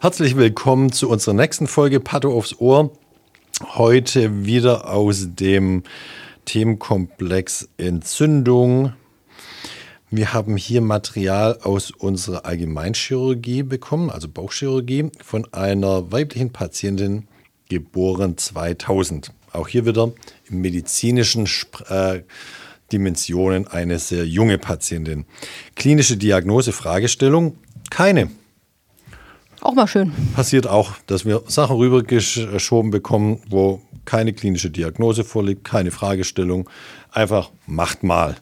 Herzlich willkommen zu unserer nächsten Folge Patho aufs Ohr. Heute wieder aus dem Themenkomplex Entzündung. Wir haben hier Material aus unserer Allgemeinchirurgie bekommen, also Bauchchirurgie, von einer weiblichen Patientin, geboren 2000. Auch hier wieder im medizinischen äh, Dimensionen eine sehr junge Patientin. Klinische Diagnose, Fragestellung, keine. Auch mal schön. Passiert auch, dass wir Sachen rübergeschoben bekommen, wo keine klinische Diagnose vorliegt, keine Fragestellung. Einfach macht mal.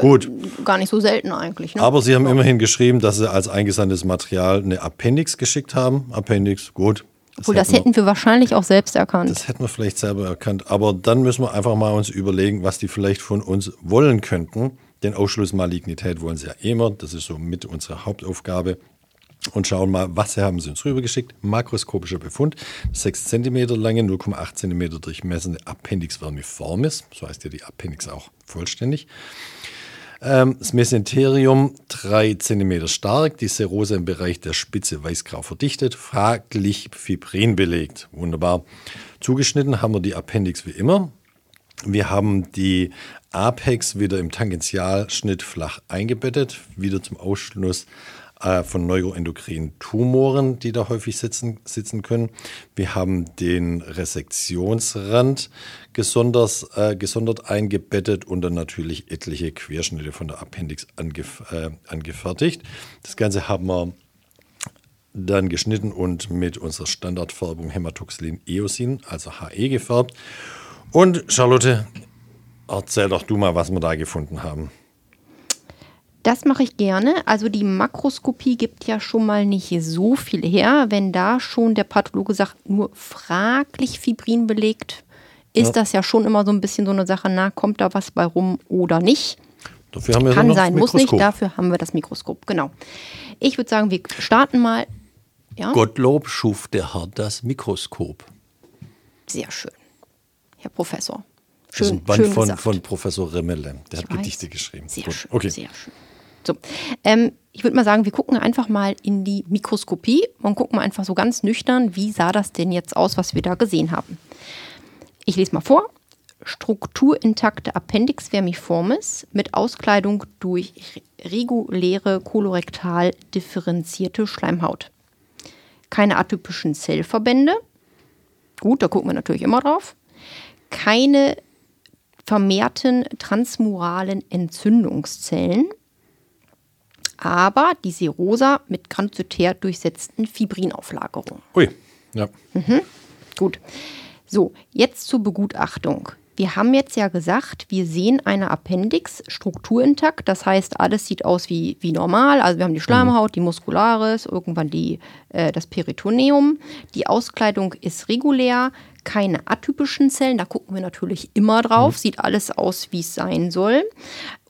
Gut. Äh, gar nicht so selten eigentlich. Ne? Aber Sie haben immerhin geschrieben, dass Sie als eingesandtes Material eine Appendix geschickt haben. Appendix, gut. Das Obwohl, das hätten wir, wir wahrscheinlich auch selbst erkannt. Das hätten wir vielleicht selber erkannt. Aber dann müssen wir einfach mal uns überlegen, was die vielleicht von uns wollen könnten. Den Ausschluss Malignität wollen sie ja immer. Das ist so mit unserer Hauptaufgabe und schauen mal, was haben sie uns rübergeschickt. Makroskopischer Befund, 6 cm lange, 0,8 cm durchmessende Appendix vermiformis, so heißt ja die Appendix auch vollständig. Ähm, das Mesenterium 3 cm stark, die Serose im Bereich der Spitze weißgrau verdichtet, fraglich Fibrin belegt. Wunderbar. Zugeschnitten haben wir die Appendix wie immer. Wir haben die Apex wieder im Tangentialschnitt flach eingebettet, wieder zum Ausschluss äh, von neuroendokrinen Tumoren, die da häufig sitzen, sitzen können. Wir haben den Resektionsrand gesonders, äh, gesondert eingebettet und dann natürlich etliche Querschnitte von der Appendix angef äh, angefertigt. Das Ganze haben wir dann geschnitten und mit unserer Standardfärbung Hämatoxylin Eosin, also HE, gefärbt. Und Charlotte, erzähl doch du mal, was wir da gefunden haben. Das mache ich gerne. Also die Makroskopie gibt ja schon mal nicht so viel her. Wenn da schon der Pathologe sagt, nur fraglich Fibrin belegt, ist ja. das ja schon immer so ein bisschen so eine Sache, na, kommt da was bei rum oder nicht? Dafür haben wir Kann sein, muss nicht, dafür haben wir das Mikroskop, genau. Ich würde sagen, wir starten mal. Ja? Gottlob schuf der Herr das Mikroskop. Sehr schön. Herr Professor. Schön, das ist ein Band von, von, Professor Remmele. Der ich hat weiß. Gedichte geschrieben. Sehr Gut. schön. Okay. Sehr schön. So, ähm, ich würde mal sagen, wir gucken einfach mal in die Mikroskopie und gucken mal einfach so ganz nüchtern, wie sah das denn jetzt aus, was wir da gesehen haben. Ich lese mal vor. Strukturintakte Appendix vermiformis mit Auskleidung durch reguläre kolorektal differenzierte Schleimhaut. Keine atypischen Zellverbände. Gut, da gucken wir natürlich immer drauf. Keine vermehrten transmuralen Entzündungszellen aber die Serosa mit granzytär durchsetzten Fibrinauflagerung. Ui, ja. Mhm. Gut. So, jetzt zur Begutachtung. Wir haben jetzt ja gesagt, wir sehen eine Appendix strukturintakt. Das heißt, alles sieht aus wie, wie normal. Also wir haben die Schleimhaut, die Muscularis, irgendwann die, äh, das Peritoneum. Die Auskleidung ist regulär keine atypischen Zellen, da gucken wir natürlich immer drauf, mhm. sieht alles aus, wie es sein soll.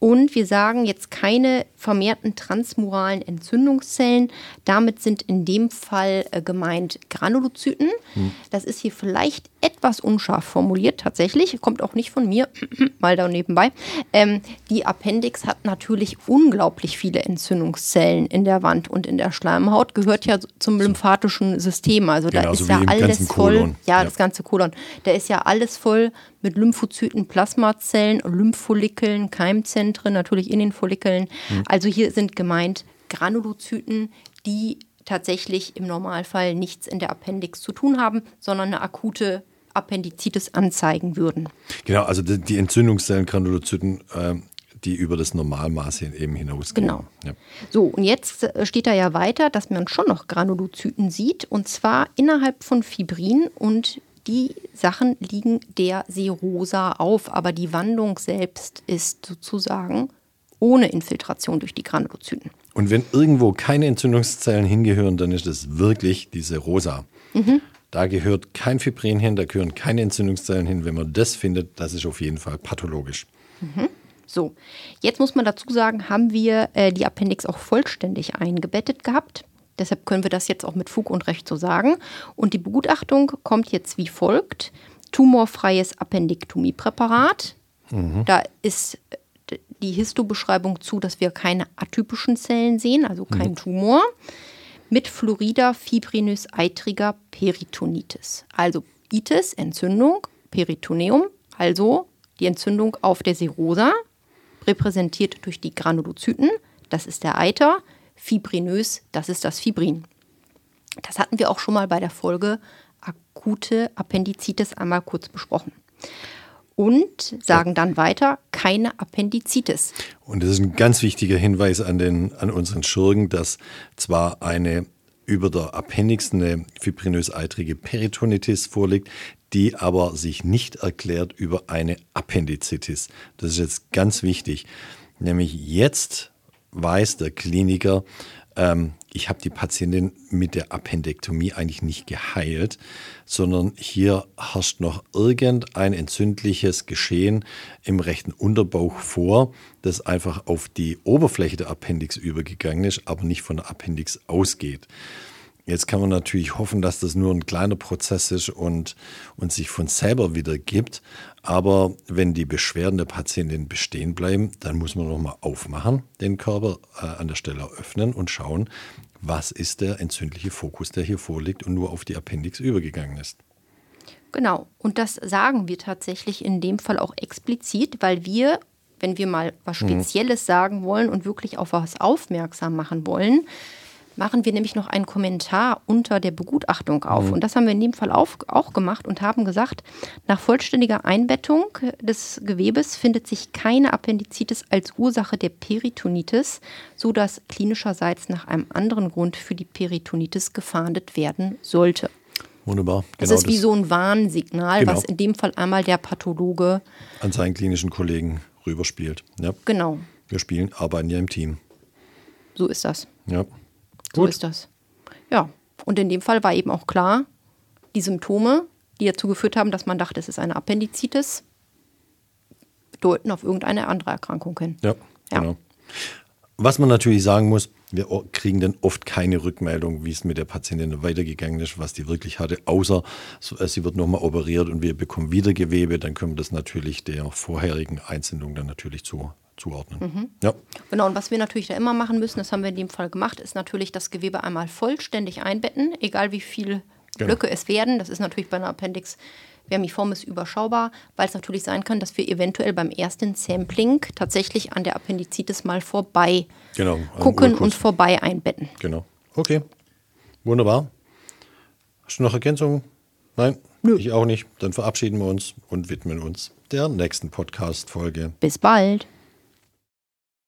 Und wir sagen jetzt keine vermehrten transmuralen Entzündungszellen. Damit sind in dem Fall äh, gemeint Granulozyten. Mhm. Das ist hier vielleicht etwas unscharf formuliert, tatsächlich. Kommt auch nicht von mir, mal da nebenbei. Ähm, die Appendix hat natürlich unglaublich viele Entzündungszellen in der Wand und in der Schleimhaut. Gehört ja zum lymphatischen System. Also genau, da ist ja alles voll. Ja, ja, das ganze Kolon. Da ist ja alles voll mit Lymphozyten, Plasmazellen, Lymphfollikeln, Keimzentren, natürlich in den Follikeln. Mhm. Also hier sind gemeint Granulozyten, die tatsächlich im Normalfall nichts in der Appendix zu tun haben, sondern eine akute Appendizitis anzeigen würden. Genau, also die, die Entzündungszellen, Granulozyten, äh, die über das Normalmaß eben hinausgehen. Genau. Ja. So, und jetzt äh, steht da ja weiter, dass man schon noch Granulozyten sieht, und zwar innerhalb von Fibrin und die Sachen liegen der Serosa auf, aber die Wandung selbst ist sozusagen ohne Infiltration durch die Granulozyten. Und wenn irgendwo keine Entzündungszellen hingehören, dann ist es wirklich diese rosa. Mhm. Da gehört kein Fibrin hin, da gehören keine Entzündungszellen hin. Wenn man das findet, das ist auf jeden Fall pathologisch. So, jetzt muss man dazu sagen, haben wir äh, die Appendix auch vollständig eingebettet gehabt. Deshalb können wir das jetzt auch mit Fug und Recht so sagen. Und die Begutachtung kommt jetzt wie folgt. Tumorfreies Appendiktomiepräparat. Da ist äh, die Histobeschreibung zu, dass wir keine atypischen Zellen sehen, also kein Tumor. Mit Fluorida fibrinös eitriger Peritonitis. Also Itis, Entzündung, Peritoneum, also die Entzündung auf der Serosa, repräsentiert durch die Granulozyten, das ist der Eiter, fibrinös, das ist das Fibrin. Das hatten wir auch schon mal bei der Folge akute Appendizitis einmal kurz besprochen. Und sagen dann weiter, keine Appendizitis. Und das ist ein ganz wichtiger Hinweis an, den, an unseren Schurgen, dass zwar eine über der Appendix eine fibrinös-eitrige Peritonitis vorliegt, die aber sich nicht erklärt über eine Appendizitis. Das ist jetzt ganz wichtig. Nämlich jetzt weiß der Kliniker, ähm, ich habe die Patientin mit der Appendektomie eigentlich nicht geheilt, sondern hier herrscht noch irgendein entzündliches Geschehen im rechten Unterbauch vor, das einfach auf die Oberfläche der Appendix übergegangen ist, aber nicht von der Appendix ausgeht. Jetzt kann man natürlich hoffen, dass das nur ein kleiner Prozess ist und, und sich von selber wieder gibt. Aber wenn die Beschwerden der Patientin bestehen bleiben, dann muss man nochmal aufmachen, den Körper äh, an der Stelle öffnen und schauen, was ist der entzündliche Fokus, der hier vorliegt und nur auf die Appendix übergegangen ist. Genau, und das sagen wir tatsächlich in dem Fall auch explizit, weil wir, wenn wir mal was Spezielles sagen wollen und wirklich auf was aufmerksam machen wollen, machen wir nämlich noch einen Kommentar unter der Begutachtung auf. Und das haben wir in dem Fall auf, auch gemacht und haben gesagt, nach vollständiger Einbettung des Gewebes findet sich keine Appendizitis als Ursache der Peritonitis, sodass klinischerseits nach einem anderen Grund für die Peritonitis gefahndet werden sollte. Wunderbar. Das ist wie so ein Warnsignal, Genau. was in dem Fall einmal der Pathologe, an seinen klinischen Kollegen rüberspielt. Ja. genau, Wir spielen, arbeiten ja im Team. so ist das. Ja. So Gut. ist das. Ja, und in dem Fall war eben auch klar, die Symptome, die dazu geführt haben, dass man dachte, es ist eine Appendizitis, deuten auf irgendeine andere Erkrankung hin. Ja, Ja. genau. Was man natürlich sagen muss, wir kriegen dann oft keine Rückmeldung, wie es mit der Patientin weitergegangen ist, was die wirklich hatte, außer so- äh, sie wird nochmal operiert und wir bekommen wieder Gewebe, dann können wir das natürlich der vorherigen Einzündung dann natürlich zu, zuordnen. Mhm. Ja, Genau, und was wir natürlich da immer machen müssen, das haben wir in dem Fall gemacht, ist natürlich das Gewebe einmal vollständig einbetten, egal wie viel Genau. Blöcke es werden. Das ist natürlich bei einer Appendix vermiformis überschaubar, weil es natürlich sein kann, dass wir eventuell beim ersten Sampling tatsächlich an der Appendizitis mal vorbei Genau, gucken und vorbei einbetten. genau. Okay, wunderbar. Hast du noch Ergänzungen? Nein? Nö. Ich auch nicht. Dann verabschieden wir uns und widmen uns der nächsten Podcast-Folge. Bis bald.